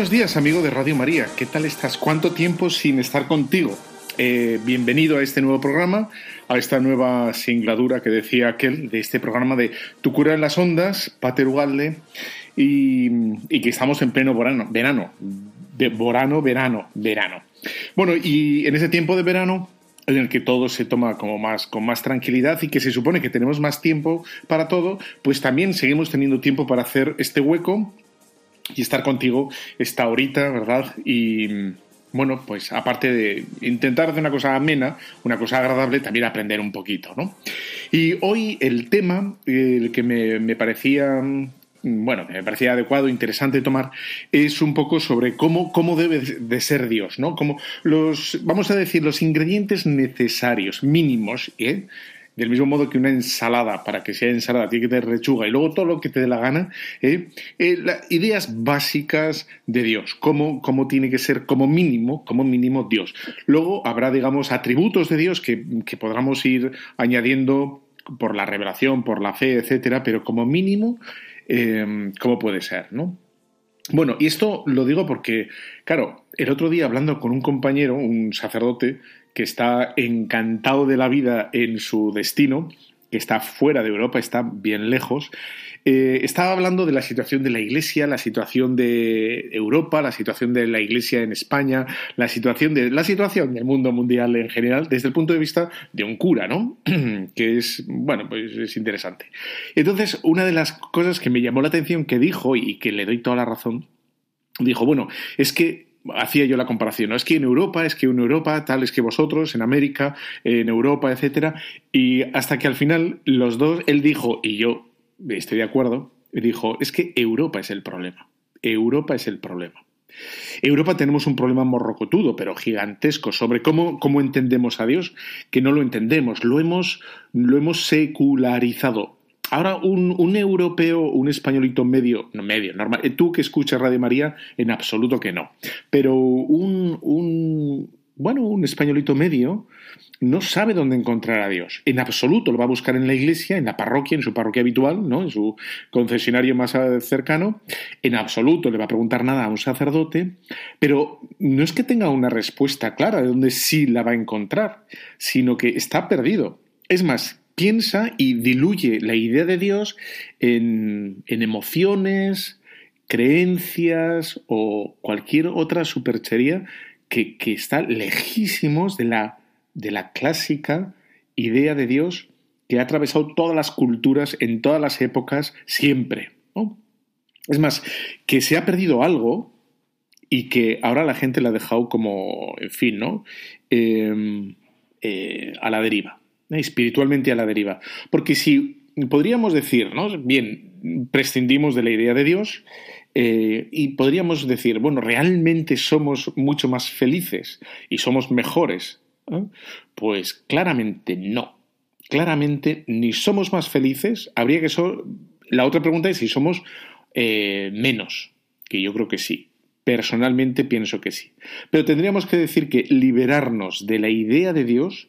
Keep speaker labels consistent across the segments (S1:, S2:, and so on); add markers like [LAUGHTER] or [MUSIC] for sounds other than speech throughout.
S1: Buenos días, amigo de Radio María. ¿Qué tal estás? ¿Cuánto tiempo sin estar contigo? Eh, bienvenido a este nuevo programa, a esta nueva singladura que decía aquel de este programa de Tu cura en las ondas, Pater Ugalde, y, que estamos en pleno verano, verano, verano, verano, verano. Bueno, y en ese tiempo de verano en el que todo se toma como más con más tranquilidad y que se supone que tenemos más tiempo para todo, pues también seguimos teniendo tiempo para hacer este hueco y estar contigo esta horita, ¿verdad? Y bueno, pues aparte de intentar hacer una cosa amena, una cosa agradable, también aprender un poquito, ¿no? Y hoy el tema, el que me, me parecía bueno, me parecía adecuado, interesante tomar, es un poco sobre cómo, cómo debe de ser Dios, ¿no? Como los, vamos a decir, los ingredientes necesarios, mínimos, ¿eh? Del mismo modo que una ensalada, para que sea ensalada, tiene que tener lechuga y luego todo lo que te dé la gana, ¿eh? Eh, ideas básicas de Dios, cómo, cómo tiene que ser como mínimo, como mínimo Dios. Luego habrá, digamos, atributos de Dios que, que podamos ir añadiendo por la revelación, por la fe, etcétera, pero como mínimo eh, cómo puede ser, ¿no? Bueno, y esto lo digo porque, claro, el otro día hablando con un compañero, un sacerdote, que está encantado de la vida en su destino, que está fuera de Europa, está bien lejos, eh, estaba hablando de la situación de la Iglesia, la situación de Europa, la situación de la Iglesia en España, la situación de la situación del mundo mundial en general, desde el punto de vista de un cura, ¿no? [CLEARS THROAT] que es, bueno, pues es interesante. Entonces, una de las cosas que me llamó la atención que dijo y que le doy toda la razón, dijo, bueno, es que hacía yo la comparación, ¿no? Es que en Europa, es que en Europa, tal es que vosotros, en América, en Europa, etcétera, y hasta que al final los dos, él dijo, y yo estoy de acuerdo, dijo, es que Europa es el problema. Europa es el problema. Europa tenemos un problema morrocotudo, pero gigantesco, sobre cómo, cómo entendemos a Dios, que no lo entendemos, lo hemos, lo hemos secularizado. Ahora, un, un, europeo, un españolito medio, no medio, normal, tú que escuchas Radio María, en absoluto que no, pero un, un bueno, un españolito medio no sabe dónde encontrar a Dios. En absoluto lo va a buscar en la iglesia, en la parroquia, en su parroquia habitual, ¿no? en su concesionario más cercano. En absoluto le va a preguntar nada a un sacerdote, pero no es que tenga una respuesta clara de dónde sí la va a encontrar, sino que está perdido. Es más, piensa y diluye la idea de Dios en, emociones, creencias o cualquier otra superchería que, está lejísimos de la, de la clásica idea de Dios que ha atravesado todas las culturas en todas las épocas siempre. Es más, que se ha perdido algo y que ahora la gente la ha dejado como, en fin, ¿no? Eh, eh, a la deriva. Espiritualmente a la deriva. Porque si podríamos decir, ¿no? Bien, prescindimos de la idea de Dios eh, y podríamos decir, bueno, ¿realmente somos mucho más felices y somos mejores? ¿Eh? Pues claramente no. Claramente ni somos más felices. Habría que ser. La otra pregunta es si somos eh, menos, que yo creo que sí. Personalmente pienso que sí. Pero tendríamos que decir que liberarnos de la idea de Dios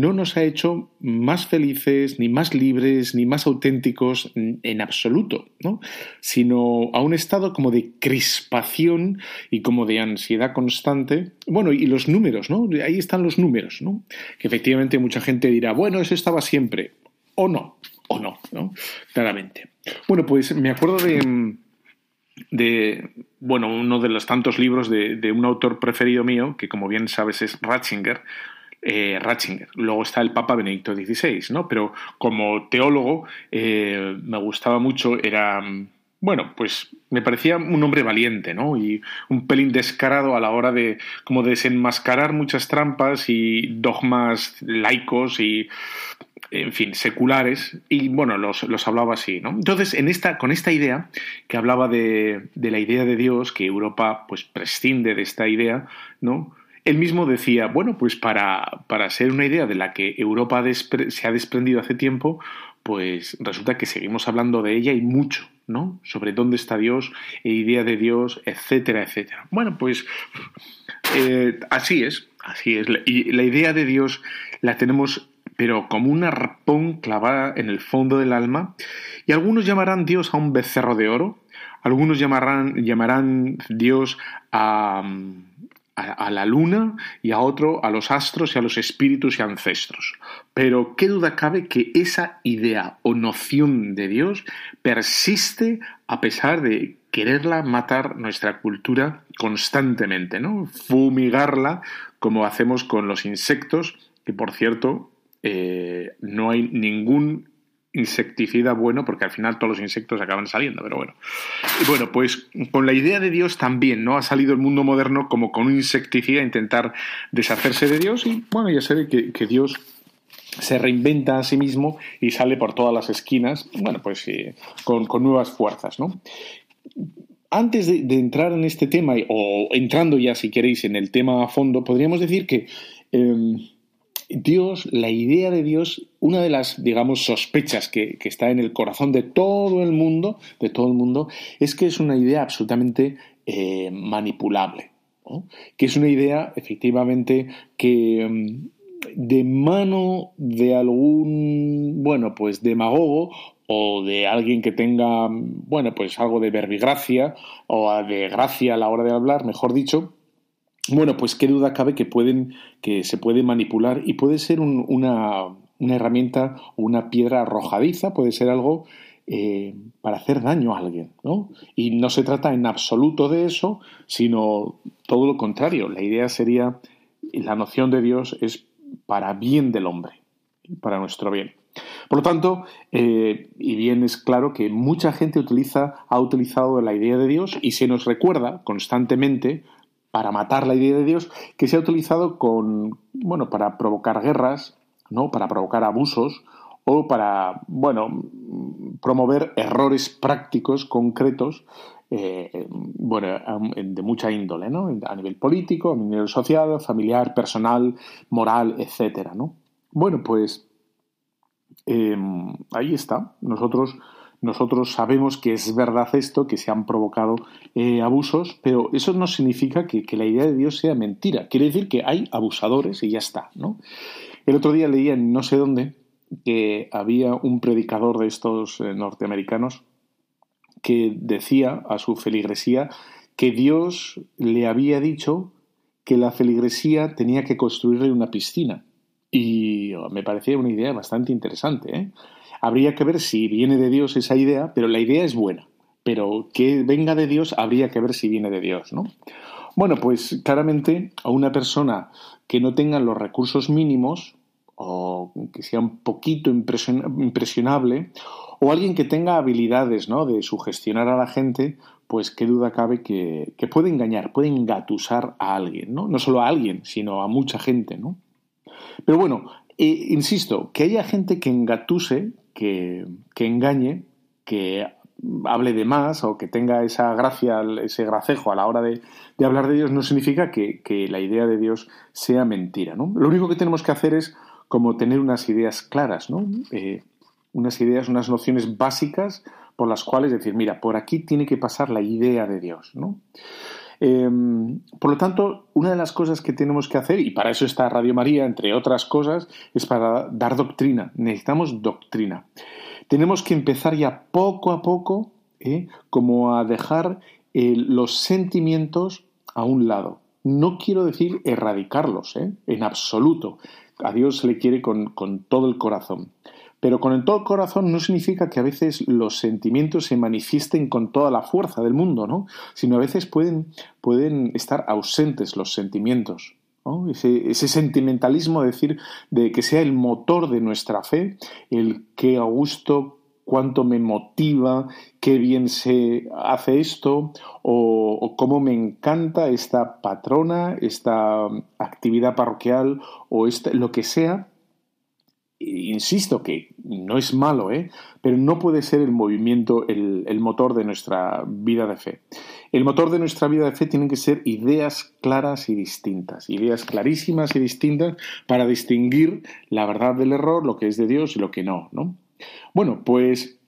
S1: no nos ha hecho más felices, ni más libres, ni más auténticos en absoluto, ¿no? sino a un estado como de crispación y como de ansiedad constante. Bueno, y los números, ¿no? Ahí están los números, ¿no? Que efectivamente mucha gente dirá, bueno, eso estaba siempre, o no, o no, ¿no? Claramente. Bueno, pues me acuerdo de, de bueno, uno de los tantos libros de, de un autor preferido mío, que como bien sabes es Ratzinger, eh, Ratzinger. Luego está el Papa Benedicto XVI, ¿no? Pero como teólogo eh, me gustaba mucho, era, bueno, pues me parecía un hombre valiente, ¿no? Y un pelín descarado a la hora de como desenmascarar muchas trampas y dogmas laicos y en fin, seculares, y bueno, los, los, hablaba así, ¿no? Entonces, en esta, con esta idea, que hablaba de, de, la idea de Dios, que Europa pues prescinde de esta idea, ¿no? Él mismo decía, bueno, pues para, para ser una idea de la que Europa se ha desprendido hace tiempo, pues resulta que seguimos hablando de ella y mucho, ¿no? Sobre dónde está Dios, e idea de Dios, etcétera, etcétera. Bueno, pues eh, así es, así es. Y la idea de Dios la tenemos, pero como un arpón clavada en el fondo del alma. Y algunos llamarán Dios a un becerro de oro, algunos llamarán, llamarán Dios a a, la luna y a otro a los astros y a los espíritus y ancestros. Pero qué duda cabe que esa idea o noción de Dios persiste a pesar de quererla matar nuestra cultura constantemente, ¿no? Fumigarla como hacemos con los insectos, que por cierto eh, no hay ningún insecticida bueno, porque al final todos los insectos acaban saliendo, pero bueno. Bueno, pues con la idea de Dios también, ¿no? Ha salido el mundo moderno como con un insecticida intentar deshacerse de Dios y bueno, ya se ve que, Dios se reinventa a sí mismo y sale por todas las esquinas, bueno, pues con, nuevas fuerzas, ¿no? Antes de, entrar en este tema, o entrando ya, si queréis, en el tema a fondo, podríamos decir que em, Dios, la idea de Dios, una de las, digamos, sospechas que, está en el corazón de todo el mundo, de todo el mundo, es que es una idea absolutamente eh, manipulable, que es una idea, efectivamente, que mm, de mano de algún, bueno, pues demagogo o de alguien que tenga, bueno, pues algo de verbigracia o de gracia a la hora de hablar, mejor dicho, bueno, pues qué duda cabe que pueden, que se puede manipular y puede ser una, una, herramienta o una piedra arrojadiza, puede ser algo eh, para hacer daño a alguien, ¿no? Y no se trata en absoluto de eso, sino todo lo contrario. La idea sería, la noción de Dios es para bien del hombre, para nuestro bien. Por lo tanto, eh, y bien es claro que mucha gente utiliza, ha utilizado la idea de Dios y se nos recuerda constantemente para matar la idea de Dios, que se ha utilizado con, bueno, para provocar guerras, ¿no? Para provocar abusos o para, bueno, promover errores prácticos concretos, eh, bueno, de mucha índole, ¿no? A nivel político, a nivel social, familiar, personal, moral, etcétera, ¿no? Bueno, pues em, ahí está. Nosotros nosotros sabemos que es verdad esto, que se han provocado eh, abusos, pero eso no significa que, la idea de Dios sea mentira. Quiere decir que hay abusadores y ya está, ¿no? El otro día leía en no sé dónde que había un predicador de estos eh, norteamericanos que decía a su feligresía que Dios le había dicho que la feligresía tenía que construirle una piscina. Y me parecía una idea bastante interesante, ¿eh? Habría que ver si viene de Dios esa idea, pero la idea es buena. Pero que venga de Dios, habría que ver si viene de Dios, ¿no? Bueno, pues claramente a una persona que no tenga los recursos mínimos o que sea un poquito impresionable o alguien que tenga habilidades ¿no? de sugestionar a la gente, pues qué duda cabe que, que, puede engañar, puede engatusar a alguien, ¿no? No solo a alguien, sino a mucha gente, ¿no? Pero bueno, eh, insisto, que haya gente que engatuse, que, engañe, que hable de más o que tenga esa gracia, ese gracejo a la hora de, hablar de Dios, no significa que, la idea de Dios sea mentira. ¿no? Lo único que tenemos que hacer es como tener unas ideas claras, ¿no? Eh, unas ideas, unas nociones básicas por las cuales decir, mira, por aquí tiene que pasar la idea de Dios. ¿no? Em, por lo tanto, una de las cosas que tenemos que hacer, y para eso está Radio María, entre otras cosas, es para dar doctrina. Necesitamos doctrina. Tenemos que empezar ya poco a poco, ¿eh? como a dejar eh, los sentimientos a un lado. No quiero decir erradicarlos, ¿eh? en absoluto. A Dios se le quiere con, con todo el corazón. Pero con el todo corazón no significa que a veces los sentimientos se manifiesten con toda la fuerza del mundo, ¿no? Sino a veces pueden, pueden estar ausentes los sentimientos. ese, sentimentalismo, decir, de que sea el motor de nuestra fe, el que a gusto, cuánto me motiva, qué bien se hace esto, o, o cómo me encanta esta patrona, esta actividad parroquial, o este, lo que sea, insisto que no es malo, ¿eh? pero no puede ser el movimiento el, motor de nuestra vida de fe. El motor de nuestra vida de fe tienen que ser ideas claras y distintas, ideas clarísimas y distintas para distinguir la verdad del error, lo que es de Dios y lo que no. ¿no? Bueno, pues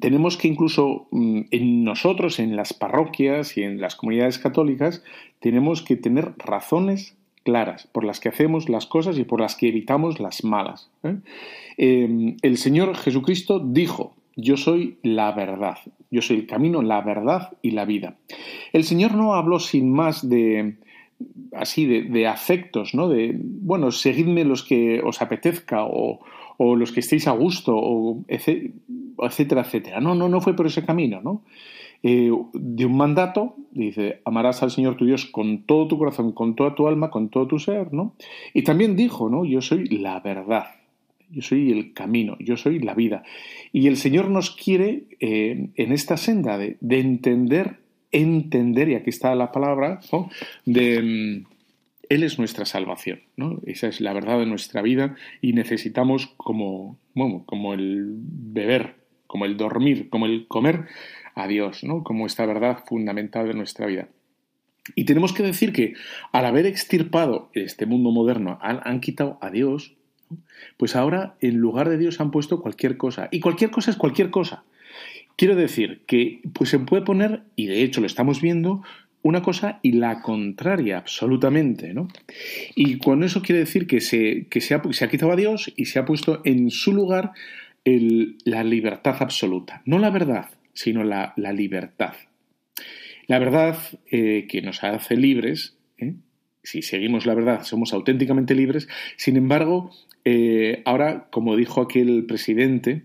S1: tenemos que incluso mm, en nosotros, en las parroquias y en las comunidades católicas, tenemos que tener razones claras, por las que hacemos las cosas y por las que evitamos las malas. ¿eh? Eh, el Señor Jesucristo dijo, yo soy la verdad, yo soy el camino, la verdad y la vida. El Señor no habló sin más de así de, afectos, ¿no? De bueno, seguidme los que os apetezca o, o los que estéis a gusto, o etcétera, etcétera. No, no, no fue por ese camino, ¿no? Eh, de un mandato, dice, amarás al Señor tu Dios con todo tu corazón, con toda tu alma, con todo tu ser, ¿no? Y también dijo, ¿no? Yo soy la verdad, yo soy el camino, yo soy la vida. Y el Señor nos quiere eh, en esta senda de, de, entender, entender, y aquí está la palabra, de... Mm, él es nuestra salvación, ¿no? Esa es la verdad de nuestra vida y necesitamos como, como el beber, como el dormir, como el comer, a Dios, ¿no? Como esta verdad fundamental de nuestra vida. Y tenemos que decir que al haber extirpado este mundo moderno, han, quitado a Dios, pues ahora en lugar de Dios han puesto cualquier cosa. Y cualquier cosa es cualquier cosa. Quiero decir que pues se puede poner, y de hecho lo estamos viendo, una cosa y la contraria, absolutamente, ¿no? Y con eso quiere decir que se, que se, ha, quitado a Dios y se ha puesto en su lugar la libertad absoluta. No la verdad, sino la, la libertad. La verdad eh, que nos hace libres, ¿eh? si seguimos la verdad, somos auténticamente libres. Sin embargo, eh, ahora, como dijo aquel presidente,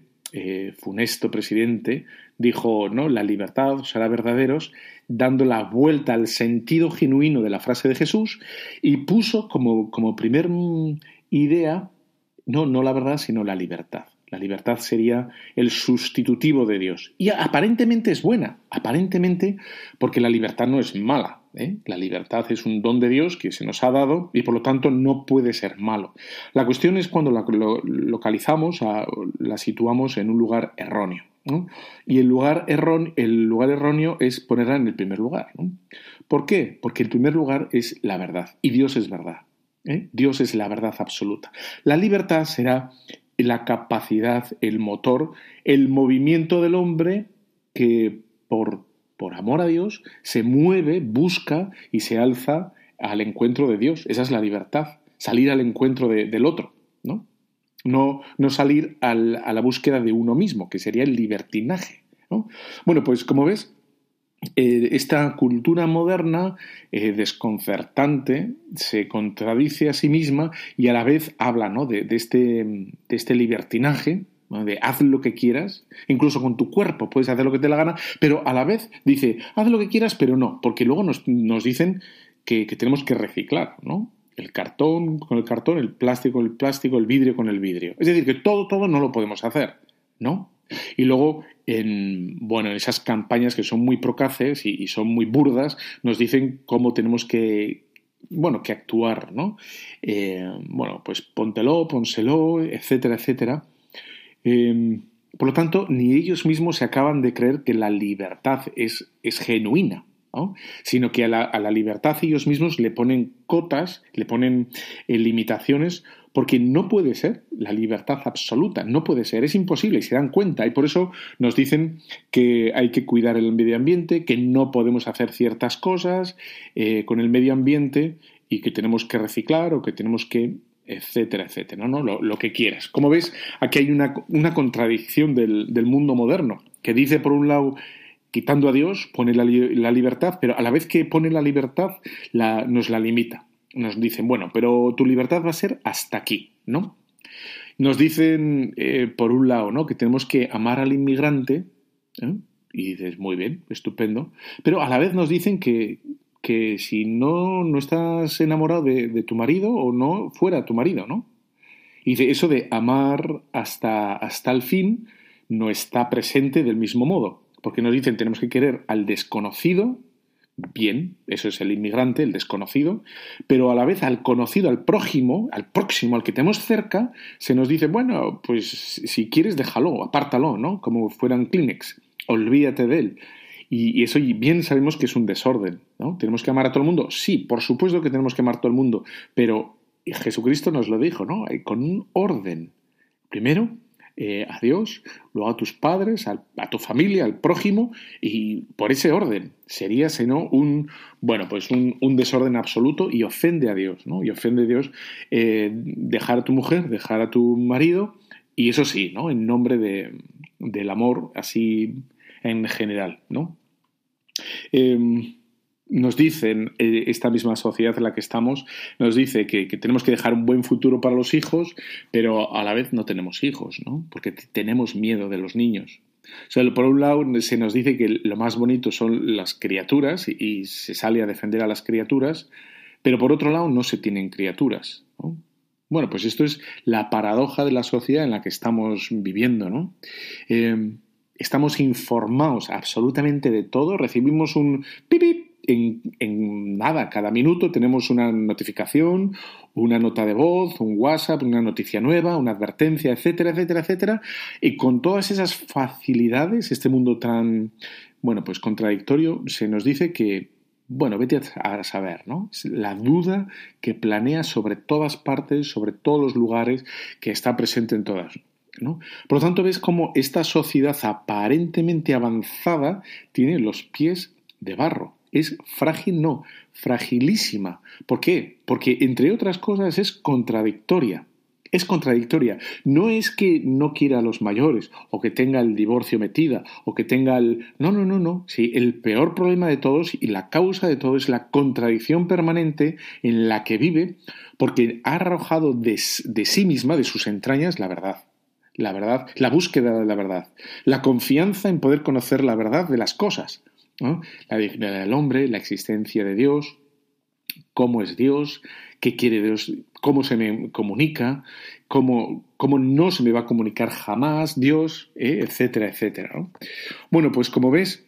S1: funesto presidente, dijo, ¿no? La libertad os hará verdaderos, dando la vuelta al sentido genuino de la frase de Jesús y puso como, como primer mm, idea, no, no la verdad, sino la libertad. La libertad sería el sustitutivo de Dios. Y aparentemente es buena, aparentemente porque la libertad no es mala. ¿eh? La libertad es un don de Dios que se nos ha dado y por lo tanto no puede ser malo. La cuestión es cuando la localizamos, la situamos en un lugar erróneo. Y el lugar, erróneo, el lugar erróneo es ponerla en el primer lugar. ¿Por qué? Porque el primer lugar es la verdad y Dios es verdad. ¿eh? Dios es la verdad absoluta. La libertad será la capacidad, el motor, el movimiento del hombre que por, por amor a Dios se mueve, busca y se alza al encuentro de Dios. Esa es la libertad, salir al encuentro de, del otro, ¿no? No, no salir al, a la búsqueda de uno mismo, que sería el libertinaje. ¿no? Bueno, pues como ves, eh, esta cultura moderna eh, desconcertante se contradice a sí misma y a la vez habla ¿no? de, de, este, de este libertinaje, de haz lo que quieras, incluso con tu cuerpo puedes hacer lo que te la gana, pero a la vez dice haz lo que quieras, pero no, porque luego nos, nos dicen que, que, tenemos que reciclar, ¿no? El cartón con el cartón, el plástico con el plástico, el vidrio con el vidrio. Es decir, que todo, todo no lo podemos hacer, ¿no? Y luego, en, bueno, en esas campañas que son muy procaces y, son muy burdas, nos dicen cómo tenemos que, bueno, que actuar, ¿no? Eh, bueno, pues póntelo, pónselo, etcétera, etcétera. Eh, por lo tanto, ni ellos mismos se acaban de creer que la libertad es, es genuina, ¿no? sino que a la, a la, libertad ellos mismos le ponen cotas, le ponen eh, limitaciones porque no puede ser la libertad absoluta, no puede ser, es imposible y se dan cuenta y por eso nos dicen que hay que cuidar el medio ambiente, que no podemos hacer ciertas cosas eh, con el medio ambiente y que tenemos que reciclar o que tenemos que etcétera, etcétera, ¿no? Lo, lo que quieras. Como ves, aquí hay una, contradicción del, mundo moderno, que dice por un lado quitando a Dios, pone la, libertad, pero a la vez que pone la libertad, nos la limita nos dicen, bueno, pero tu libertad va a ser hasta aquí, ¿no? Nos dicen, eh, por un lado, ¿no? Que tenemos que amar al inmigrante, ¿eh? y dices, muy bien, estupendo, pero a la vez nos dicen que, que si no, no estás enamorado de, tu marido o no fuera tu marido, ¿no? Y de eso de amar hasta, hasta el fin no está presente del mismo modo, porque nos dicen tenemos que querer al desconocido, bien, eso es el inmigrante, el desconocido, pero a la vez al conocido, al prójimo, al próximo, al que tenemos cerca, se nos dice, bueno, pues si quieres déjalo, apártalo, ¿no? Como fueran Kleenex, olvídate de él. Y, eso bien sabemos que es un desorden, ¿no? ¿Tenemos que amar a todo el mundo? Sí, por supuesto que tenemos que amar a todo el mundo, pero Jesucristo nos lo dijo, ¿no? Con un orden. Primero, eh, a Dios, luego a tus padres, a, tu familia, al prójimo, y por ese orden. Sería, si no, un, bueno, pues un, desorden absoluto y ofende a Dios, ¿no? Y ofende a Dios eh, dejar a tu mujer, dejar a tu marido, y eso sí, ¿no? En nombre de, del amor, así en general, ¿no? Em, nos dicen, eh, esta misma sociedad en la que estamos, nos dice que, tenemos que dejar un buen futuro para los hijos, pero a la vez no tenemos hijos, ¿no? Porque tenemos miedo de los niños. O sea, por un lado se nos dice que lo más bonito son las criaturas y, se sale a defender a las criaturas, pero por otro lado no se tienen criaturas. Bueno, pues esto es la paradoja de la sociedad en la que estamos viviendo, ¿no? Em, estamos informados absolutamente de todo, recibimos un pipip en, nada, cada minuto tenemos una notificación, una nota de voz, un WhatsApp, una noticia nueva, una advertencia, etcétera, etcétera, etcétera. Y con todas esas facilidades, este mundo tan, bueno, pues contradictorio, se nos dice que, bueno, vete a saber, ¿no? La duda que planea sobre todas partes, sobre todos los lugares, que está presente en todas. Por lo tanto, ves cómo esta sociedad aparentemente avanzada tiene los pies de barro. Es frágil, no, fragilísima. ¿Por qué? Porque, entre otras cosas, es contradictoria. Es contradictoria. No es que no quiera a los mayores, o que tenga el divorcio metida, o que tenga el. No, no, no, no. Sí, el peor problema de todos y la causa de todo es la contradicción permanente en la que vive, porque ha arrojado de sí misma, de sus entrañas, la verdad la verdad, la búsqueda de la verdad, la confianza en poder conocer la verdad de las cosas, la dignidad del hombre, la existencia de Dios, cómo es Dios, qué quiere Dios, cómo se me comunica, cómo, cómo no se me va a comunicar jamás Dios, ¿eh? etcétera, etcétera. Bueno, pues como ves,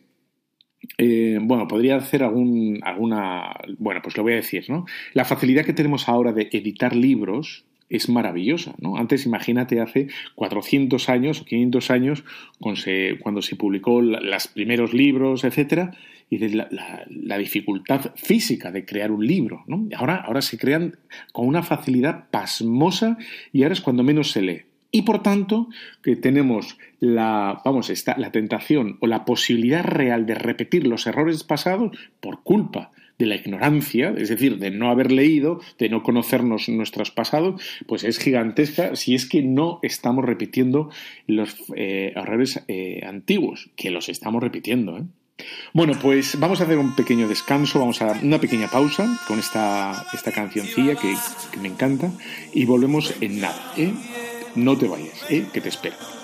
S1: eh, bueno, podría hacer algún, alguna, bueno, pues lo voy a decir, ¿no? La facilidad que tenemos ahora de editar libros, es maravillosa. ¿no? Antes, imagínate, hace 400 años o 500 años, cuando se publicó los primeros libros, etcétera, y la, la, dificultad física de crear un libro. Ahora, ahora se crean con una facilidad pasmosa y ahora es cuando menos se lee. Y por tanto, que tenemos la, vamos, está la tentación o la posibilidad real de repetir los errores pasados por culpa de la ignorancia, es decir, de no haber leído, de no conocernos nuestros pasados, pues es gigantesca si es que no estamos repitiendo los eh, errores eh, antiguos, que los estamos repitiendo. ¿eh? Bueno, pues vamos a hacer un pequeño descanso, vamos a una pequeña pausa con esta, esta cancioncilla que, que me encanta y volvemos en nada. ¿eh? No te vayas, que te espero.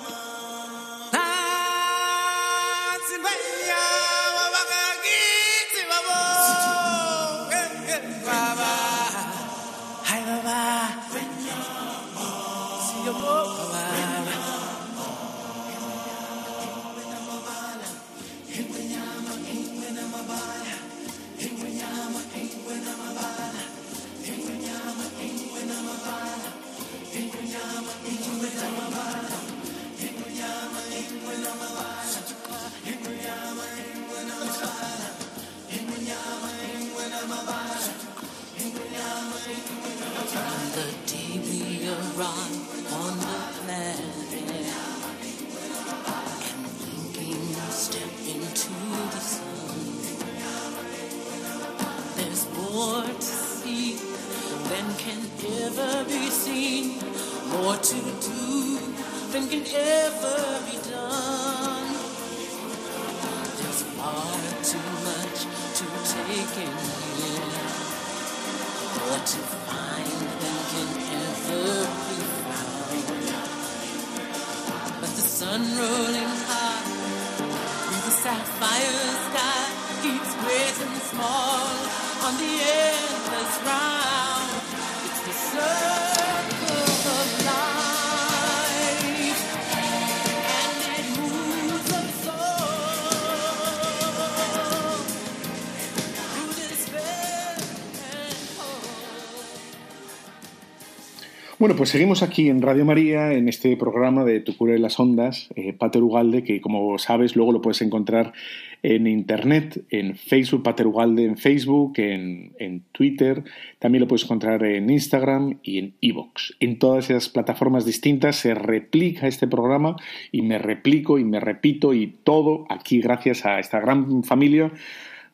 S1: Bueno, pues seguimos aquí en Radio María, en este programa de Tu cura de las ondas, eh, Pater Ugalde, que como sabes luego lo puedes encontrar en Internet, en Facebook, Pater Ugalde en Facebook, en, en Twitter, también lo puedes encontrar en Instagram y en Evox. En todas esas plataformas distintas se replica este programa y me replico y me repito y todo aquí gracias a esta gran familia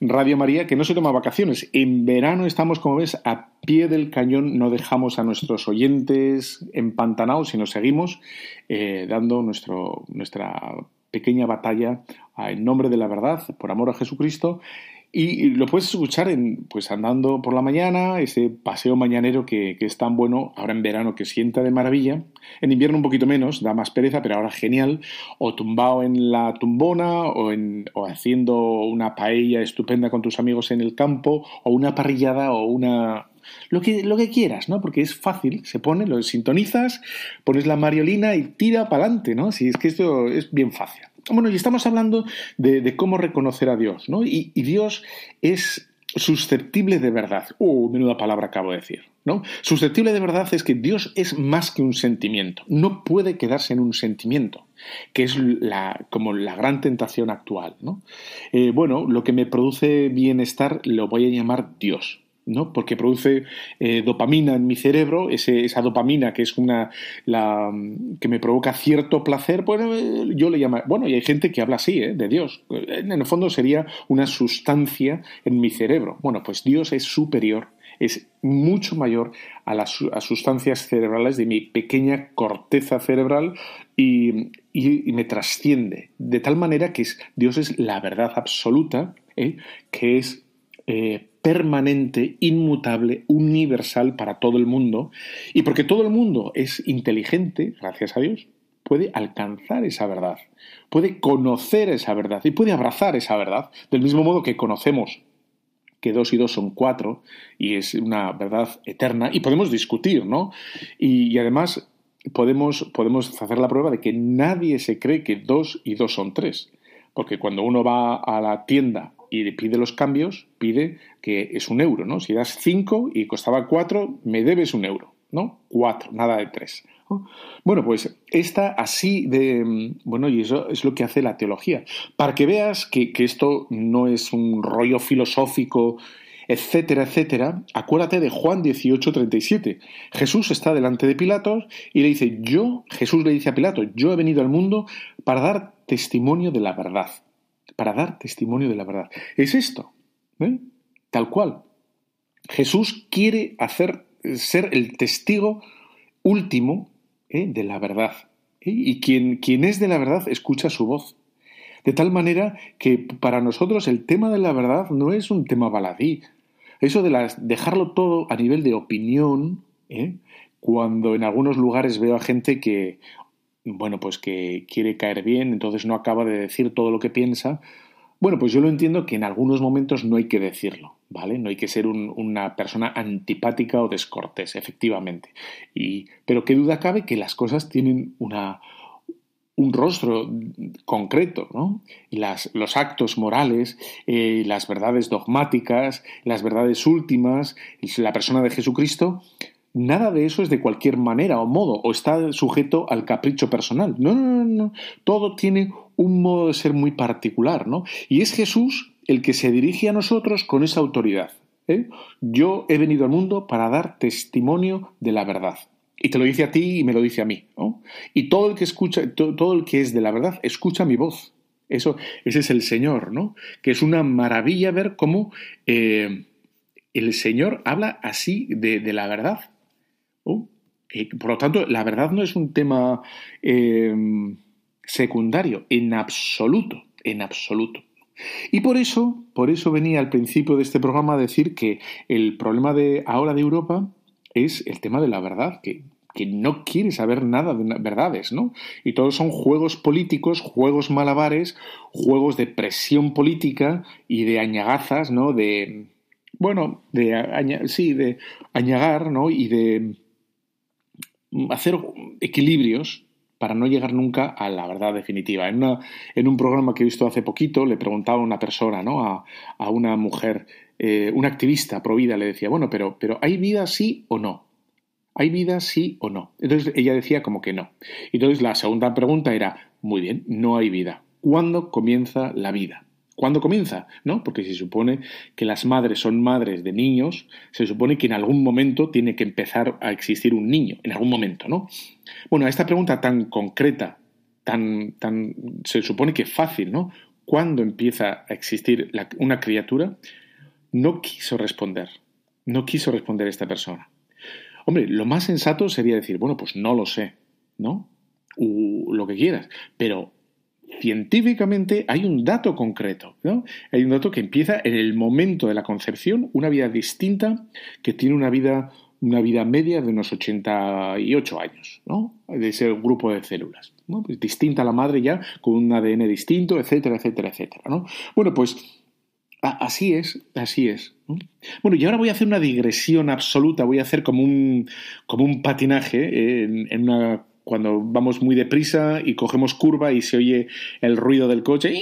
S1: Radio María, que no se toma vacaciones. En verano estamos, como ves, a pie del cañón, no dejamos a nuestros oyentes empantanados, sino seguimos eh, dando nuestro, nuestra pequeña batalla en nombre de la verdad, por amor a Jesucristo, y lo puedes escuchar en, pues andando por la mañana, ese paseo mañanero que, es tan bueno, ahora en verano que sienta de maravilla, en invierno un poquito menos, da más pereza, pero ahora genial, o tumbado en la tumbona, o, en, o haciendo una paella estupenda con tus amigos en el campo, o una parrillada, o una, lo que, lo que quieras, ¿no? Porque es fácil, se pone, lo sintonizas, pones la mariolina y tira para adelante, ¿no? Si es que esto es bien fácil. Bueno, y estamos hablando de, cómo reconocer a Dios, ¿no? Y, Dios es susceptible de verdad. Uh, menuda palabra acabo de decir, ¿no? Susceptible de verdad es que Dios es más que un sentimiento. No puede quedarse en un sentimiento, que es la, como la gran tentación actual, ¿no? Eh, bueno, lo que me produce bienestar lo voy a llamar Dios. ¿No? porque produce eh, dopamina en mi cerebro, esa dopamina que es una la, que me provoca cierto placer, bueno, eh, yo le llamo, bueno, y hay gente que habla así, ¿eh? de Dios. En el fondo sería una sustancia en mi cerebro. Bueno, pues Dios es superior, es mucho mayor a las sustancias cerebrales de mi pequeña corteza cerebral y, me trasciende, de tal manera que es, Dios es la verdad absoluta, que es permanente, inmutable, universal para todo el mundo, y porque todo el mundo es inteligente, gracias a Dios, puede alcanzar esa verdad, puede conocer esa verdad y puede abrazar esa verdad, del mismo modo que conocemos que dos y dos son cuatro y es una verdad eterna y podemos discutir, ¿no? Y, además podemos, podemos hacer la prueba de que nadie se cree que dos y dos son tres, porque cuando uno va a la tienda y pide los cambios, pide que es un euro, ¿no? Si das cinco y costaba cuatro, me debes un euro, ¿no? Cuatro, nada de tres. Bueno, pues esta así de... Bueno, y eso es lo que hace la teología. Para que veas que, que esto no es un rollo filosófico etcétera, etcétera, acuérdate de Juan 18, 37. Jesús está delante de Pilatos y le dice, yo, Jesús le dice a Pilatos, yo he venido al mundo para dar testimonio de la verdad para dar testimonio de la verdad. Es esto, ¿eh? tal cual. Jesús quiere hacer ser el testigo último ¿eh? de la verdad. ¿eh? Y quien, quien es de la verdad escucha su voz. De tal manera que para nosotros el tema de la verdad no es un tema baladí. Eso de dejarlo todo a nivel de opinión, cuando en algunos lugares veo a gente que bueno, pues que quiere caer bien, entonces no acaba de decir todo lo que piensa. Bueno, pues yo lo entiendo que en algunos momentos no hay que decirlo, ¿vale? No hay que ser una persona antipática o descortés, efectivamente. Y, pero qué duda cabe que las cosas tienen una, un rostro concreto, ¿no? Las, los actos morales, eh, las verdades dogmáticas, las verdades últimas, la persona de Jesucristo, nada de eso es de cualquier manera o modo o está sujeto al capricho personal. No, no, no, no. Todo tiene un modo de ser muy particular, ¿no? Y es Jesús el que se dirige a nosotros con esa autoridad. ¿eh? Yo he venido al mundo para dar testimonio de la verdad. Y te lo dice a ti y me lo dice a mí. Y todo el que escucha, todo, el que es de la verdad, escucha mi voz. Eso, ese es el Señor, ¿no? Que es una maravilla ver cómo eh, el Señor habla así de la verdad. Por lo tanto, la verdad no es un tema em, secundario, en absoluto, en absoluto. Y por eso, por eso venía al principio de este programa a decir que el problema de ahora de Europa es el tema de la verdad, que, que no quiere saber nada de verdades, ¿no? Y todos son juegos políticos, juegos malabares, juegos de presión política y de añagazas, ¿no? De, bueno, de, sí, de añagar, ¿no? Y de hacer equilibrios para no llegar nunca a la verdad definitiva. En, en un programa que he visto hace poquito, le preguntaba a una persona, ¿no? a, a una mujer, eh, una activista pro vida, le decía, bueno, pero, pero ¿hay vida sí o no? ¿Hay vida sí o no? Entonces ella decía como que no. Entonces la segunda pregunta era, muy bien, no hay vida. ¿Cuándo comienza la vida? ¿Cuándo comienza? ¿No? Porque se supone que las madres son madres de niños, se supone que en algún momento tiene que empezar a existir un niño, en algún momento, ¿no? Bueno, a esta pregunta tan concreta, tan, tan, se supone que fácil, ¿no? ¿Cuándo empieza a existir una criatura? No quiso responder, no quiso responder esta persona. Hombre, lo más sensato sería decir, bueno, pues no lo sé, ¿no? O lo que quieras, pero científicamente hay un dato concreto, ¿no? Hay un dato que empieza en el momento de la concepción, una vida distinta que tiene una vida, una vida media de unos 88 años, ¿no? De ese grupo de células, ¿no? Pues distinta a la madre ya, con un ADN distinto, etcétera, etcétera, etcétera, ¿no? Bueno, pues así es, así es. Bueno, y ahora voy a hacer una digresión absoluta, voy a hacer como un, como un patinaje en, en una cuando vamos muy deprisa y cogemos curva y se oye el ruido del coche,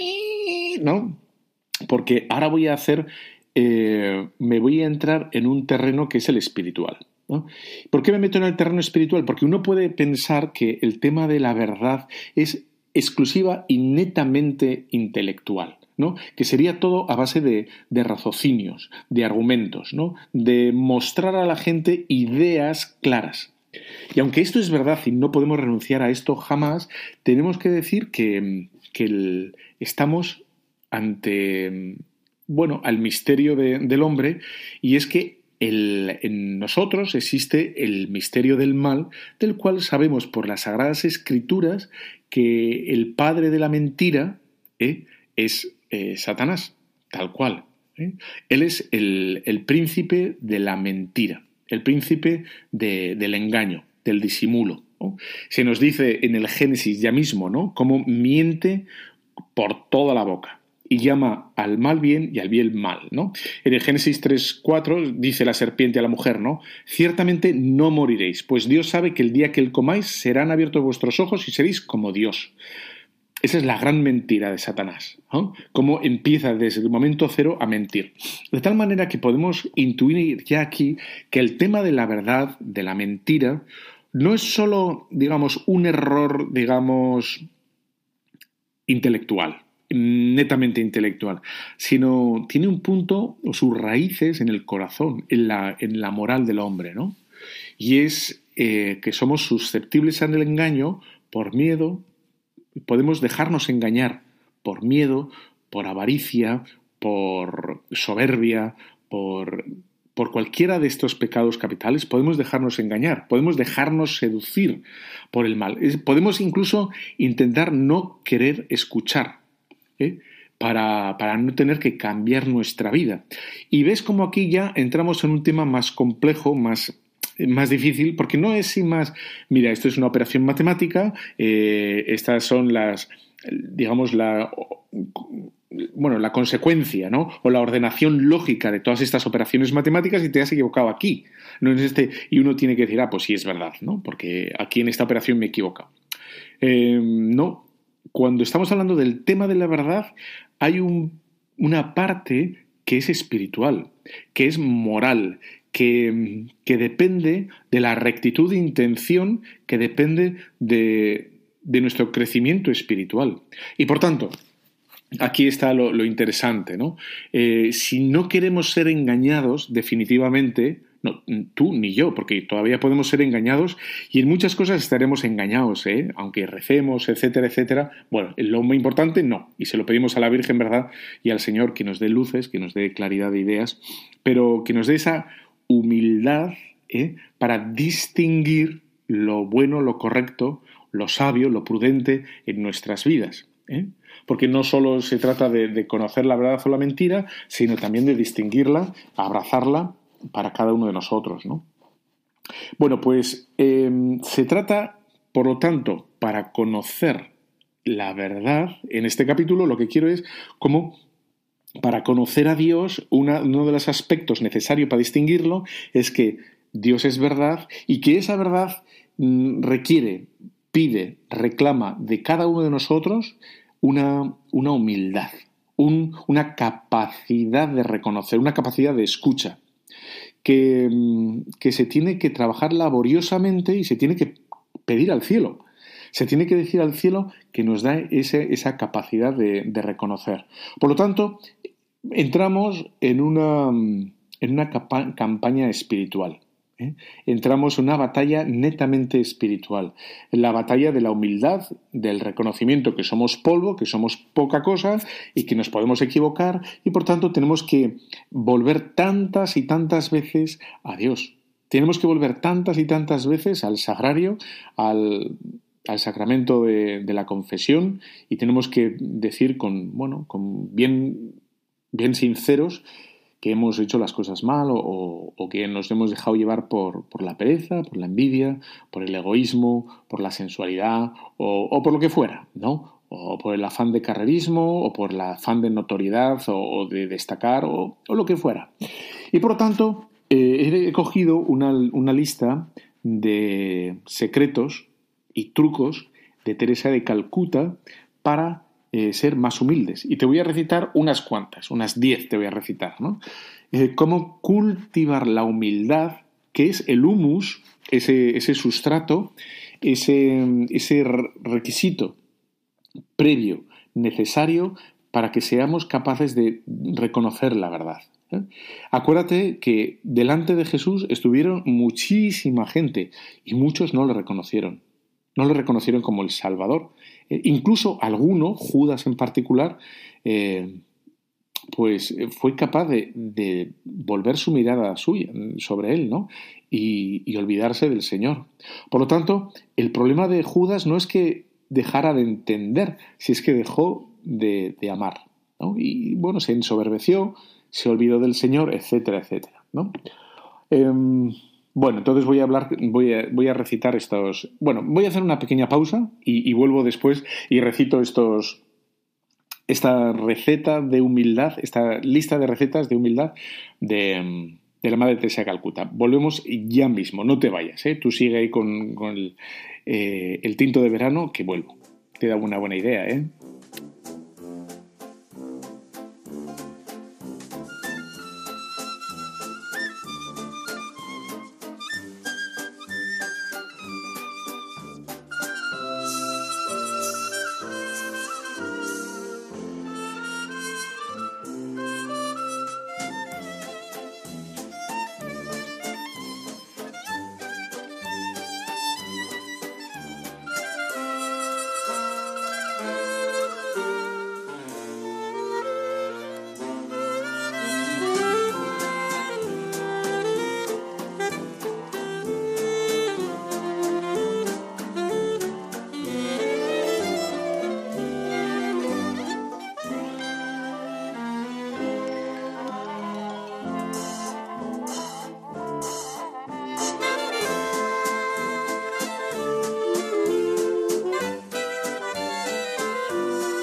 S1: ¿no? Porque ahora voy a hacer, eh, me voy a entrar en un terreno que es el espiritual. ¿no? ¿Por qué me meto en el terreno espiritual? Porque uno puede pensar que el tema de la verdad es exclusiva y netamente intelectual. ¿no? que sería todo a base de, de, raciocinios, de argumentos, ¿no? de mostrar a la gente ideas claras. Y aunque esto es verdad y no podemos renunciar a esto jamás, tenemos que decir que, estamos ante, bueno, al misterio del hombre y es que en nosotros existe el misterio del mal, del cual sabemos por las sagradas escrituras que el padre de la mentira ¿eh? es eh, Satanás, tal cual. ¿eh? Él es el príncipe de la mentira el príncipe del engaño, del disimulo. Se nos dice en el Génesis ya mismo, ¿no? Cómo miente por toda la boca y llama al mal bien y al bien mal, ¿no? En el Génesis 3.4 dice la serpiente a la mujer, ¿no? Ciertamente no moriréis, pues Dios sabe que el día que comáis serán abiertos vuestros ojos y seréis como Dios. Esa es la gran mentira de Satanás, cómo empieza desde el momento cero a mentir. De tal manera que podemos intuir ya aquí que el tema de la verdad, de la mentira, no es solo, digamos, un error, digamos, intelectual, netamente intelectual, sino tiene un punto o sus raíces en el corazón, en la, en la moral del hombre, ¿no? Y es eh, que somos susceptibles al engaño por miedo, podemos dejarnos engañar por miedo, por avaricia, por soberbia, por, por cualquiera de estos pecados capitales, podemos dejarnos engañar, podemos dejarnos seducir por el mal, podemos incluso intentar no querer escuchar. ¿eh? Para, para, no tener que cambiar nuestra vida. Y ves como aquí ya entramos en un tema más complejo, más más difícil porque no es sin más, mira, esto es una operación matemática, eh, estas son las, digamos, la, bueno, la consecuencia, ¿no? O la ordenación lógica de todas estas operaciones matemáticas y te has equivocado aquí. No es este, y uno tiene que decir, ah, pues sí es verdad, ¿no? Porque aquí en esta operación me he equivocado. Eh, no, cuando estamos hablando del tema de la verdad, hay un, una parte que es espiritual, que es moral, que, depende de la rectitud de intención, que depende de, nuestro crecimiento espiritual. Y por tanto, aquí está lo, interesante, ¿no? Eh, si no queremos ser engañados, definitivamente, tú ni yo, porque todavía podemos ser engañados y en muchas cosas estaremos engañados, ¿eh? aunque recemos, etcétera, etcétera. Bueno, lo muy importante no, y se lo pedimos a la Virgen, ¿verdad? Y al Señor que nos dé luces, que nos dé claridad de ideas, pero que nos dé esa humildad ¿eh? para distinguir lo bueno, lo correcto, lo sabio, lo prudente en nuestras vidas. ¿eh? Porque no solo se trata de, conocer la verdad o la mentira, sino también de distinguirla, abrazarla para cada uno de nosotros. Bueno, pues em, se trata, por lo tanto, para conocer la verdad, en este capítulo lo que quiero es cómo para conocer a Dios, uno de los aspectos necesarios para distinguirlo es que Dios es verdad y que esa verdad mm, requiere, pide, reclama de cada uno de nosotros una, una humildad, una capacidad de reconocer, una capacidad de escucha, que, mm, que se tiene que trabajar laboriosamente y se tiene que pedir al cielo. Se tiene que decir al cielo que nos da esa capacidad de, reconocer. Por lo tanto, entramos en una, en una campaña espiritual. ¿eh? Entramos en una batalla netamente espiritual, la batalla de la humildad, del reconocimiento que somos polvo, que somos poca cosa y que nos podemos equivocar y por tanto tenemos que volver tantas y tantas veces a Dios. Tenemos que volver tantas y tantas veces al sagrario, al, al sacramento de, la confesión y tenemos que decir con, bueno, con bien, bien sinceros que hemos hecho las cosas mal o, que nos hemos dejado llevar por, por, la pereza, por la envidia, por el egoísmo, por la sensualidad o, por lo que fuera, ¿no? O por el afán de carrerismo o por el afán de notoriedad o, de destacar o, lo que fuera. Y por lo tanto, eh, he cogido una, una lista de secretos y trucos de Teresa de Calcuta para eh, ser más humildes. Y te voy a recitar unas cuantas, unas diez te voy a recitar. ¿no? Eh, cómo cultivar la humildad, que es el humus, ese, ese sustrato, ese, ese requisito previo necesario para que seamos capaces de reconocer la verdad. ¿eh? Acuérdate que delante de Jesús estuvieron muchísima gente y muchos no le reconocieron. No le reconocieron como el Salvador. Eh, incluso alguno, Judas en particular, eh, pues eh, fue capaz de, volver su mirada suya sobre él, ¿no? Y, olvidarse del Señor. Por lo tanto, el problema de Judas no es que dejara de entender, si es que dejó de, amar. ¿no? Y bueno, se ensoberbeció, se olvidó del Señor, etcétera, etcétera. ¿no? Em, bueno, entonces voy a hablar, voy a, recitar estos. Bueno, voy a hacer una pequeña pausa y, vuelvo después y recito estos. Esta receta de humildad, esta lista de recetas de humildad de, la Madre Teresa de Calcuta. Volvemos ya mismo, no te vayas, ¿eh? tú sigue ahí con, el, eh, el tinto de verano que vuelvo. Te da una buena idea, ¿eh?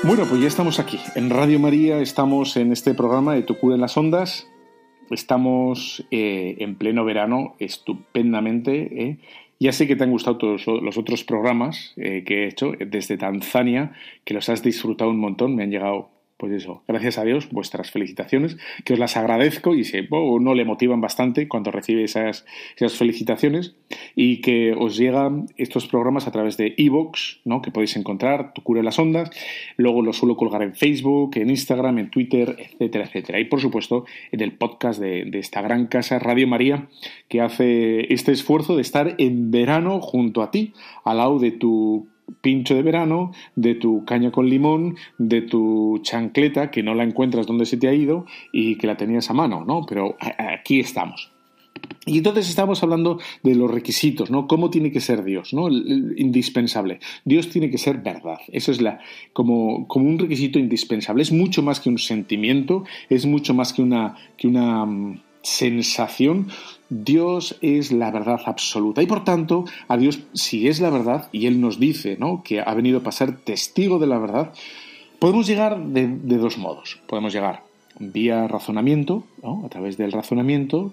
S1: Bueno, pues ya estamos aquí. En Radio María estamos en este programa de Tu cura en las ondas. Estamos eh, en pleno verano estupendamente. ¿eh? Ya sé que te han gustado todos los otros programas eh, que he hecho desde Tanzania, que los has disfrutado un montón. Me han llegado pues eso, gracias a Dios, vuestras felicitaciones, que os las agradezco y si no le motivan bastante cuando recibe esas, felicitaciones y que os llegan estos programas a través de iVoox, ¿no? que podéis encontrar, Tu Cura en las Ondas, luego los suelo colgar en Facebook, en Instagram, en Twitter, etcétera, etcétera. Y por supuesto en el podcast de esta gran casa Radio María que hace este esfuerzo de estar en verano junto a ti, al lado de tu pincho de verano, de tu caña con limón, de tu chancleta que no la encuentras donde se te ha ido y que la tenías a mano, ¿no? Pero aquí estamos. Y entonces estamos hablando de los requisitos, ¿no? ¿Cómo tiene que ser Dios, ¿no? indispensable. Dios tiene que ser verdad. Eso es la, como, como un requisito indispensable. Es mucho más que un sentimiento, es mucho más que una, que una mm, sensación, Dios es la verdad absoluta y por tanto a Dios si es la verdad y Él nos dice ¿no? que ha venido a ser testigo de la verdad, podemos llegar de, dos modos. Podemos llegar vía razonamiento, ¿no? a través del razonamiento,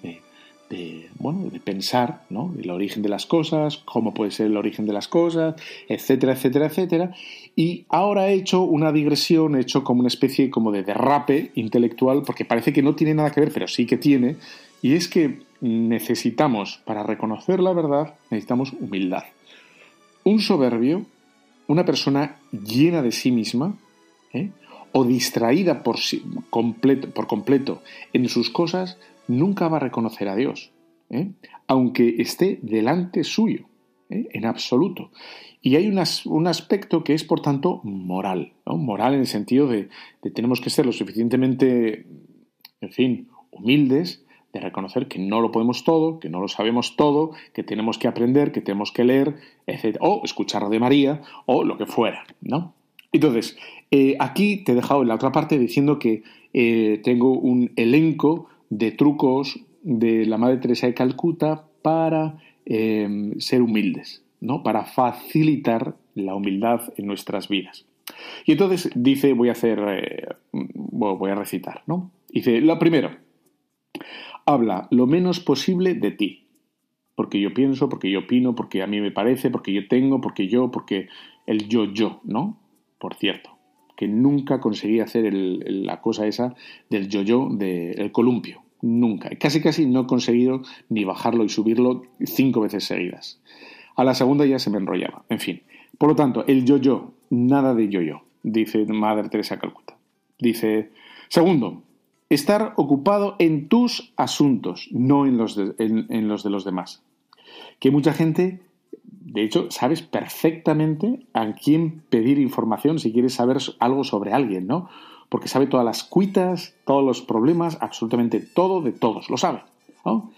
S1: de, bueno, de pensar ¿no? el origen de las cosas, cómo puede ser el origen de las cosas, etcétera, etcétera, etcétera. Y ahora he hecho una digresión, he hecho como una especie como de derrape intelectual, porque parece que no tiene nada que ver, pero sí que tiene, y es que necesitamos, para reconocer la verdad, necesitamos humildad. Un soberbio, una persona llena de sí misma, ¿eh? o distraída por, completo, por completo en sus cosas, nunca va a reconocer a Dios, ¿eh? aunque esté delante suyo, ¿eh? en absoluto. Y hay un aspecto que es, por tanto, moral, moral en el sentido de, de tenemos que ser lo suficientemente, en fin, humildes reconocer que no lo podemos todo, que no lo sabemos todo, que tenemos que aprender, que tenemos que leer, etc. O escuchar de María, o lo que fuera, ¿no? Entonces, eh, aquí te he dejado en la otra parte diciendo que eh, tengo un elenco de trucos de la Madre Teresa de Calcuta para eh, ser humildes, ¿no? Para facilitar la humildad en nuestras vidas. Y entonces dice, voy a hacer, voy a recitar, ¿no? Dice, lo primero, habla lo menos posible de ti. Porque yo pienso, porque yo opino, porque a mí me parece, porque yo tengo, porque yo, porque el yo-yo, ¿no? Por cierto, que nunca conseguí hacer la cosa esa del yo-yo, del columpio. Nunca. Casi casi no he conseguido ni bajarlo y subirlo cinco veces seguidas. A la segunda ya se me enrollaba. En fin. Por lo tanto, el yo-yo, nada de yo-yo, dice Madre Teresa Calcuta. Dice, segundo, estar ocupado en tus asuntos, no en los de, en, los, de los demás. Que mucha gente, de hecho, sabes perfectamente a quién pedir información si quieres saber algo sobre alguien, ¿no? Porque sabe todas las cuitas, todos los problemas, absolutamente todo de todos, lo sabe, ¿no?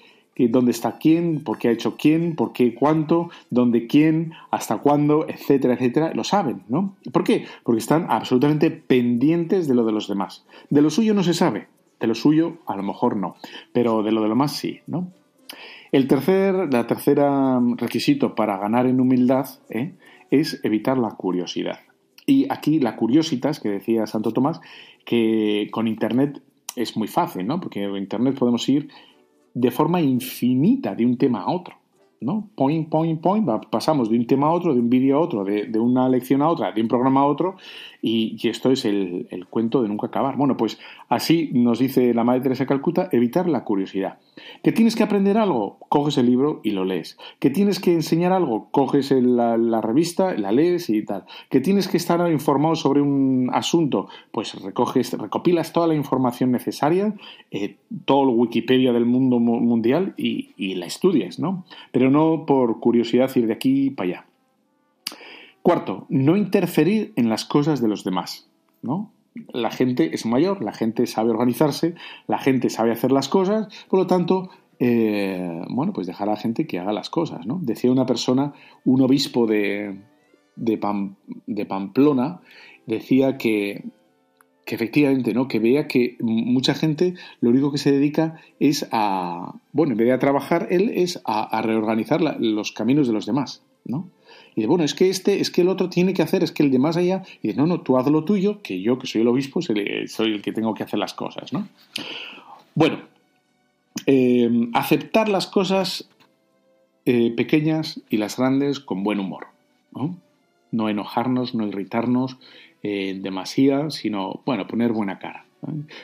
S1: dónde está quién, por qué ha hecho quién, por qué cuánto, dónde quién, hasta cuándo, etcétera, etcétera, lo saben, ¿no? ¿Por qué? Porque están absolutamente pendientes de lo de los demás. De lo suyo no se sabe, de lo suyo, a lo mejor no, pero de lo de lo más sí, ¿no? El tercer, la tercera requisito para ganar en humildad ¿eh? es evitar la curiosidad. Y aquí la curiositas, que decía Santo Tomás, que con Internet es muy fácil, ¿no? Porque en Internet podemos ir de forma infinita de un tema a otro. ¿No? Point, point, point, pasamos de un tema a otro, de un vídeo a otro, de, una lección a otra, de un programa a otro, y, esto es el, el, cuento de nunca acabar. Bueno, pues así nos dice la Madre Teresa de Calcuta, evitar la curiosidad. ¿Que tienes que aprender algo? Coges el libro y lo lees. ¿Que tienes que enseñar algo? Coges la, revista, la lees y tal. ¿Que tienes que estar informado sobre un asunto? Pues recoges, recopilas toda la información necesaria, eh, todo el Wikipedia del mundo mundial y, y la estudias, ¿no? Pero no por curiosidad ir de aquí para allá. Cuarto, no interferir en las cosas de los demás, ¿no? la gente es mayor, la gente sabe organizarse, la gente sabe hacer las cosas, por lo tanto, eh, bueno, pues dejar a la gente que haga las cosas, ¿no? Decía una persona, un obispo de, de, de Pamplona, decía que, que efectivamente, ¿no? Que vea que mucha gente lo único que se dedica es a, bueno, en vez de a trabajar, él es a, reorganizar los caminos de los demás, ¿no? Y de bueno, es que este, es que el otro tiene que hacer, es que el de más allá, y no, no, tú haz lo tuyo, que yo, que soy el obispo, soy el que tengo que hacer las cosas, ¿no? Bueno, eh, aceptar las cosas eh, pequeñas y las grandes con buen humor, ¿no? No enojarnos, no irritarnos eh, demasiado, sino, bueno, poner buena cara.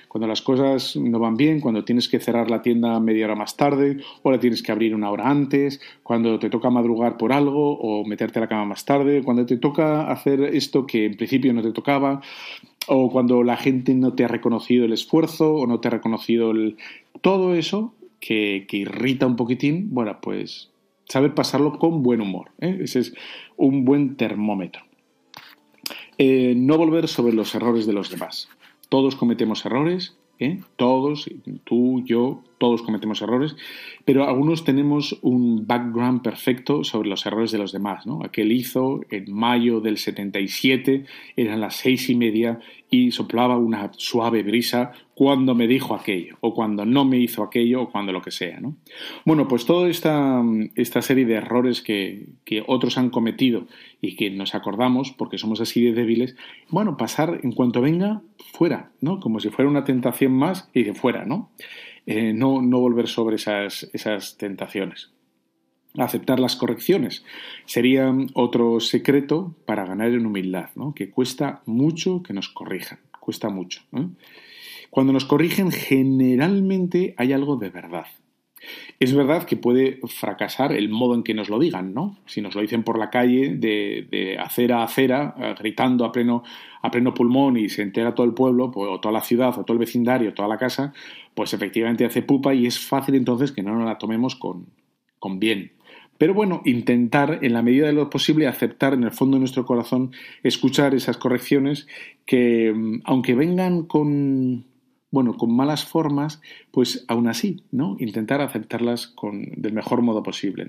S1: Cuando las cosas no van bien, cuando tienes que cerrar la tienda media hora más tarde o la tienes que abrir una hora antes, cuando te toca madrugar por algo o meterte a la cama más tarde, cuando te toca hacer esto que en principio no te tocaba o cuando la gente no te ha reconocido el esfuerzo o no te ha reconocido el... todo eso que, irrita un poquitín, bueno, pues saber pasarlo con buen humor. ¿eh? Ese es un buen termómetro. Eh, no volver sobre los errores de los demás. Todos cometemos errores, ¿eh? todos, tú, yo, todos cometemos errores, pero algunos tenemos un background perfecto sobre los errores de los demás. ¿no? Aquel hizo en mayo del 77, eran las seis y media y soplaba una suave brisa cuando me dijo aquello, o cuando no me hizo aquello, o cuando lo que sea. ¿no? Bueno, pues toda esta, esta serie de errores que, que, otros han cometido y que nos acordamos porque somos así de débiles, bueno, pasar en cuanto venga fuera, ¿no? Como si fuera una tentación más y de fuera, ¿no? Eh, no, no volver sobre esas, esas tentaciones aceptar las correcciones. Sería otro secreto para ganar en humildad, ¿no? que cuesta mucho que nos corrijan, cuesta mucho. Cuando nos corrigen generalmente hay algo de verdad. Es verdad que puede fracasar el modo en que nos lo digan, ¿no? Si nos lo dicen por la calle, de, de acera a acera, eh, gritando a pleno, a pleno pulmón y se entera todo el pueblo, pues, o toda la ciudad, o todo el vecindario, toda la casa, pues efectivamente hace pupa y es fácil entonces que no nos la tomemos con, con bien. Pero bueno, intentar en la medida de lo posible aceptar en el fondo de nuestro corazón, escuchar esas correcciones que, mm, aunque vengan con, bueno, con malas formas, pues aún así, ¿no? Intentar aceptarlas con, del mejor modo posible.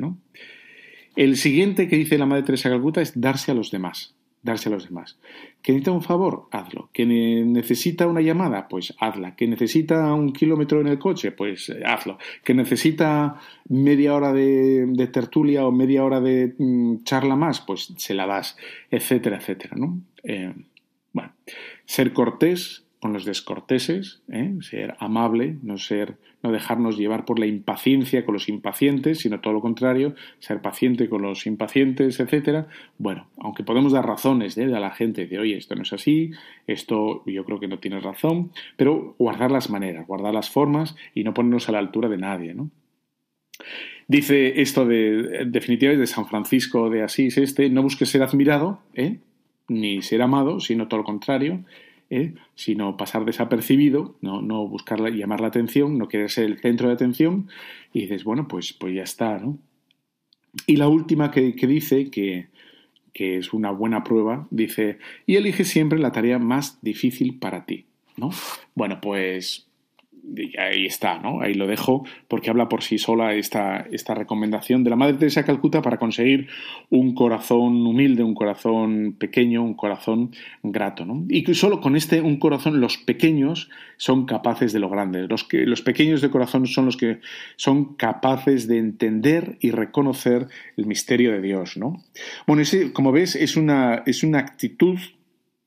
S1: El siguiente que dice la Madre Teresa Calcuta es darse a los demás darse a los demás. ¿Que necesita un favor? Hazlo. ¿Que necesita una llamada? Pues hazla. ¿Que necesita un kilómetro en el coche? Pues eh, hazlo. ¿Que necesita media hora de, tertulia o media hora de mm, charla más? Pues se la das, etcétera, etcétera, ¿no? Eh, bueno, ser cortés, con los descorteses, ¿eh? ser amable, no ser, no dejarnos llevar por la impaciencia con los impacientes, sino todo lo contrario, ser paciente con los impacientes, etcétera. Bueno, aunque podemos dar razones ¿eh? a la gente de oye, esto no es así, esto yo creo que no tienes razón, pero guardar las maneras, guardar las formas y no ponernos a la altura de nadie, ¿no? Dice esto de definitivamente de San Francisco de Asís, este, no busques ser admirado, ¿eh? ni ser amado, sino todo lo contrario, ¿eh? sino pasar desapercibido, no, no buscar llamar la atención, no querer ser el centro de atención, y dices, bueno, pues, pues ya está, ¿no? Y la última que, que dice, que, que es una buena prueba, dice, y elige siempre la tarea más difícil para ti, ¿no? Bueno, pues ahí está, ¿no? Ahí lo dejo porque habla por sí sola esta, esta recomendación de la Madre Teresa de Calcuta para conseguir un corazón humilde, un corazón pequeño, un corazón grato, ¿no? Y que solo con este un corazón los pequeños son capaces de lo grande. Los, que, los pequeños de corazón son los que son capaces de entender y reconocer el misterio de Dios, ¿no? Bueno, ese, como ves, es una, es una actitud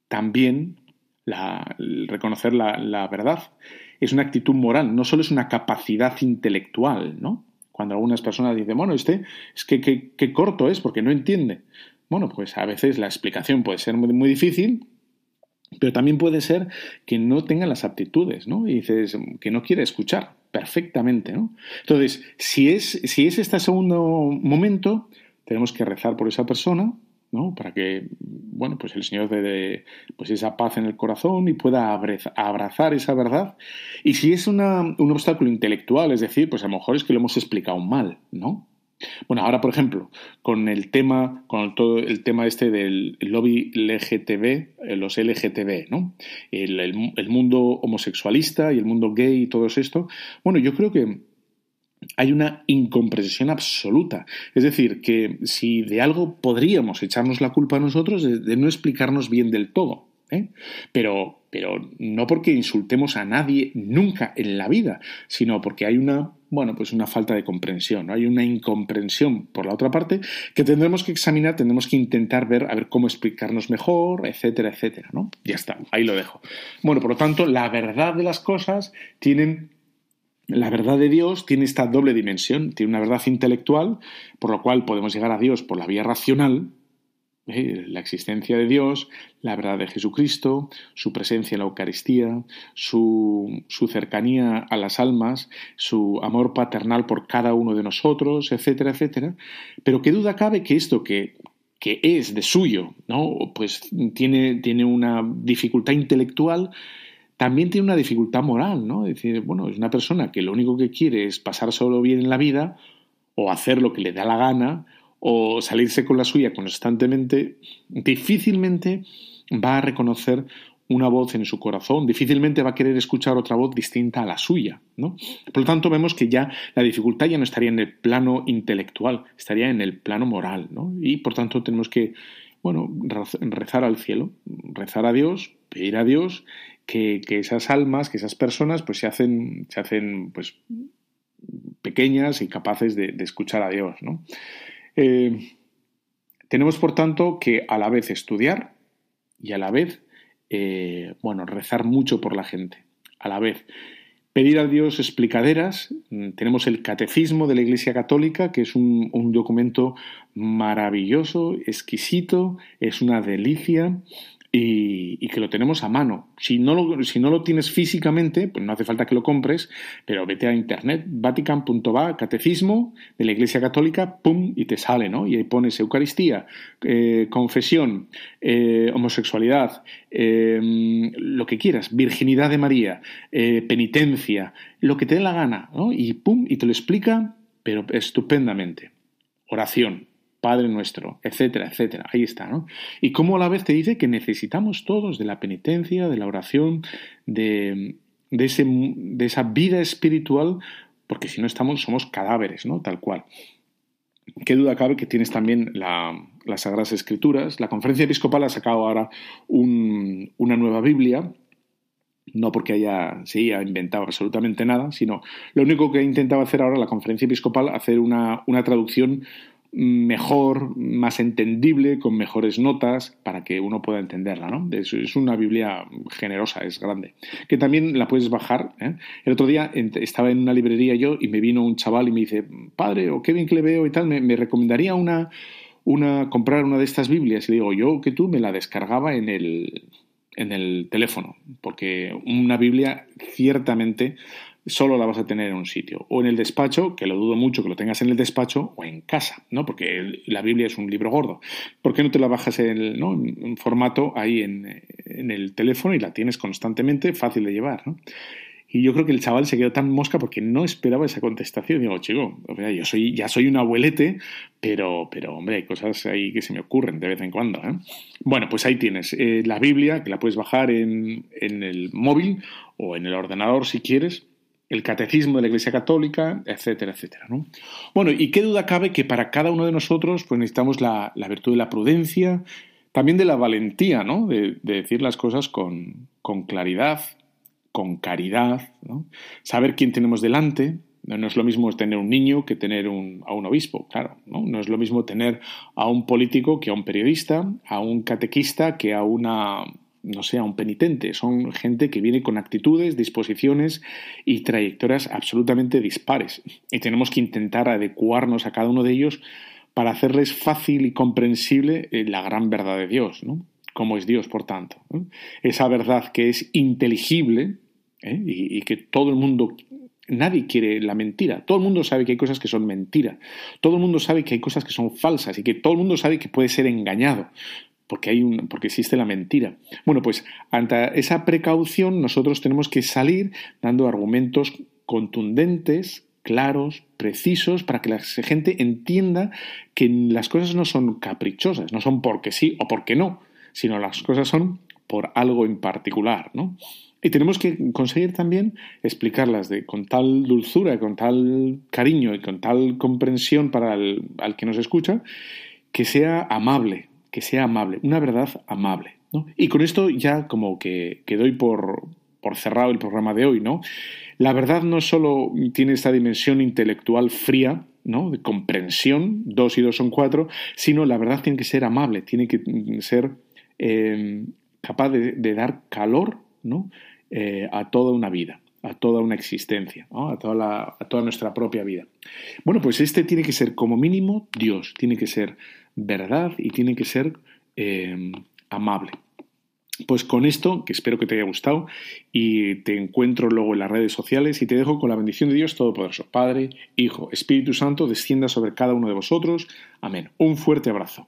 S1: también la, reconocer la, la verdad es una actitud moral, no solo es una capacidad intelectual, ¿no? Cuando algunas personas dicen, bueno, este es que, qué corto es porque no entiende. Bueno, pues a veces la explicación puede ser muy, muy difícil, pero también puede ser que no tenga las aptitudes, ¿no? Y dices que no quiere escuchar perfectamente, ¿no? Entonces, si es, si es este segundo momento, tenemos que rezar por esa persona, ¿no? Para que, bueno, pues el Señor dé pues esa paz en el corazón y pueda abrazar esa verdad. Y si es un obstáculo intelectual, es decir, pues a lo mejor es que lo hemos explicado mal, ¿no? Bueno, ahora, por ejemplo, con el tema, con todo el tema este del lobby LGTB, eh, los LGTB, ¿no? El, el mundo homosexualista y el mundo gay y todo esto, bueno, yo creo que hay una incomprensión absoluta. Es decir, que si de algo podríamos echarnos la culpa a nosotros de, no explicarnos bien del todo. ¿eh? Pero, pero no porque insultemos a nadie nunca en la vida, sino porque hay una, bueno, pues una falta de comprensión, hay una incomprensión por la otra parte que tendremos que examinar, tendremos que intentar ver a ver cómo explicarnos mejor, etcétera, etcétera, ¿no? Ya está, ahí lo dejo. Bueno, por lo tanto, la verdad de las cosas tienen la verdad de Dios tiene esta doble dimensión, tiene una verdad intelectual, por lo cual podemos llegar a Dios por la vía racional, ¿eh? la existencia de Dios, la verdad de Jesucristo, su presencia en la Eucaristía, su, su, cercanía a las almas, su amor paternal por cada uno de nosotros, etcétera, etcétera. Pero qué duda cabe que esto que, que es de suyo, ¿no? Pues tiene, tiene una dificultad intelectual también tiene una dificultad moral, ¿no? Es decir, bueno, es una persona que lo único que quiere es pasar solo bien en la vida o hacer lo que le da la gana o salirse con la suya constantemente, difícilmente va a reconocer una voz en su corazón, difícilmente va a querer escuchar otra voz distinta a la suya. ¿no? Por lo tanto, vemos que ya la dificultad ya no estaría en el plano intelectual, estaría en el plano moral. ¿no? Y por tanto tenemos que bueno, rezar al cielo, rezar a Dios, pedir a Dios que, esas almas, que esas personas, pues se hacen, se hacen pues, pequeñas y capaces de, escuchar a Dios. ¿no? Eh, tenemos, por tanto, que a la vez estudiar y a la vez, eh, bueno, rezar mucho por la gente. A la vez, pedir a Dios explicaderas. Mm, tenemos el Catecismo de la Iglesia Católica, que es un, un documento maravilloso, exquisito, es una delicia y, que lo tenemos a mano. Si no lo, si no lo tienes físicamente, pues no hace falta que lo compres, pero vete a internet, vatican.va, catecismo de la Iglesia Católica, pum, y te sale, ¿no? Y ahí pones Eucaristía, eh, confesión, eh, homosexualidad, eh, lo que quieras, virginidad de María, penitencia, lo que te dé la gana, ¿no? Y pum, y te lo explica, pero estupendamente. Oración, Padre nuestro, etcétera, etcétera. Ahí está, ¿no? Y cómo a la vez te dice que necesitamos todos de la penitencia, de la oración, de, de, ese, de esa vida espiritual, porque si no estamos, somos cadáveres, ¿no? Tal cual. Qué duda cabe que tienes también las Sagradas Escrituras. La Conferencia Episcopal ha sacado ahora una nueva Biblia, no porque haya, se haya inventado absolutamente nada, sino lo único que ha intentado hacer ahora la Conferencia Episcopal, hacer una, una traducción mejor, más entendible, con mejores notas, para que uno pueda entenderla, ¿no? Es, una Biblia generosa, es grande. Que también la puedes bajar. ¿eh? El otro día estaba en una librería yo y me vino un chaval y me dice, padre, o qué bien que le veo y tal, me, recomendaría una, una, comprar una de estas Biblias. Y le digo, yo que tú me la descargaba en el, en el teléfono, porque una Biblia ciertamente solo la vas a tener en un sitio. O en el despacho, que lo dudo mucho que lo tengas en el despacho, o en casa, ¿no? Porque la Biblia es un libro gordo. ¿Por qué no te la bajas en, ¿no? en formato ahí en, en, el teléfono y la tienes constantemente, fácil de llevar, ¿no? Y yo creo que el chaval se quedó tan mosca porque no esperaba esa contestación. Digo, chico, yo soy, ya soy un abuelete, pero, pero hombre, hay cosas ahí que se me ocurren de vez en cuando. ¿eh? Bueno, pues ahí tienes eh, la Biblia, que la puedes bajar en, en el móvil o en el ordenador si quieres el catecismo de la Iglesia Católica, etcétera, etcétera. ¿no? Bueno, y qué duda cabe que para cada uno de nosotros pues necesitamos la, virtud de la prudencia, también de la valentía, ¿no? De, decir las cosas con, con claridad, con caridad, ¿no? saber quién tenemos delante. No es lo mismo tener un niño que tener a un obispo, claro. no es lo mismo tener a un político que a un periodista, a un catequista que a una no sea un penitente, son gente que viene con actitudes, disposiciones y trayectorias absolutamente dispares. Y tenemos que intentar adecuarnos a cada uno de ellos para hacerles fácil y comprensible eh, la gran verdad de Dios, ¿no? Como es Dios, por tanto. Esa verdad que es inteligible ¿eh? y, y que todo el mundo Nadie quiere la mentira. Todo el mundo sabe que hay cosas que son mentira. Todo el mundo sabe que hay cosas que son falsas y que todo el mundo sabe que puede ser engañado porque, hay un, porque existe la mentira. Bueno, pues ante esa precaución nosotros tenemos que salir dando argumentos contundentes, claros, precisos, para que la gente entienda que las cosas no son caprichosas, no son porque sí o porque no, sino las cosas son por algo en particular, ¿no? Y tenemos que conseguir también explicarlas con tal dulzura, con tal cariño y con tal comprensión para el al que nos escucha, que sea amable, que sea amable, una verdad amable. Y con esto ya como que, que doy por, por cerrado el programa de hoy, ¿no? La verdad no solo tiene esta dimensión intelectual fría, ¿no? De comprensión, dos y dos son cuatro, sino la verdad tiene que ser amable, tiene que ser eh, capaz de, dar calor, ¿no? Eh, a toda una vida, a toda una existencia, a, toda la, a toda nuestra propia vida. Bueno, pues este tiene que ser como mínimo Dios, tiene que ser verdad y tiene que ser eh, amable. Pues con esto, que espero que te haya gustado, y te encuentro luego en las redes sociales y te dejo con la bendición de Dios Todopoderoso, Padre, Hijo, Espíritu Santo, descienda sobre cada uno de vosotros. Amén. Un fuerte abrazo.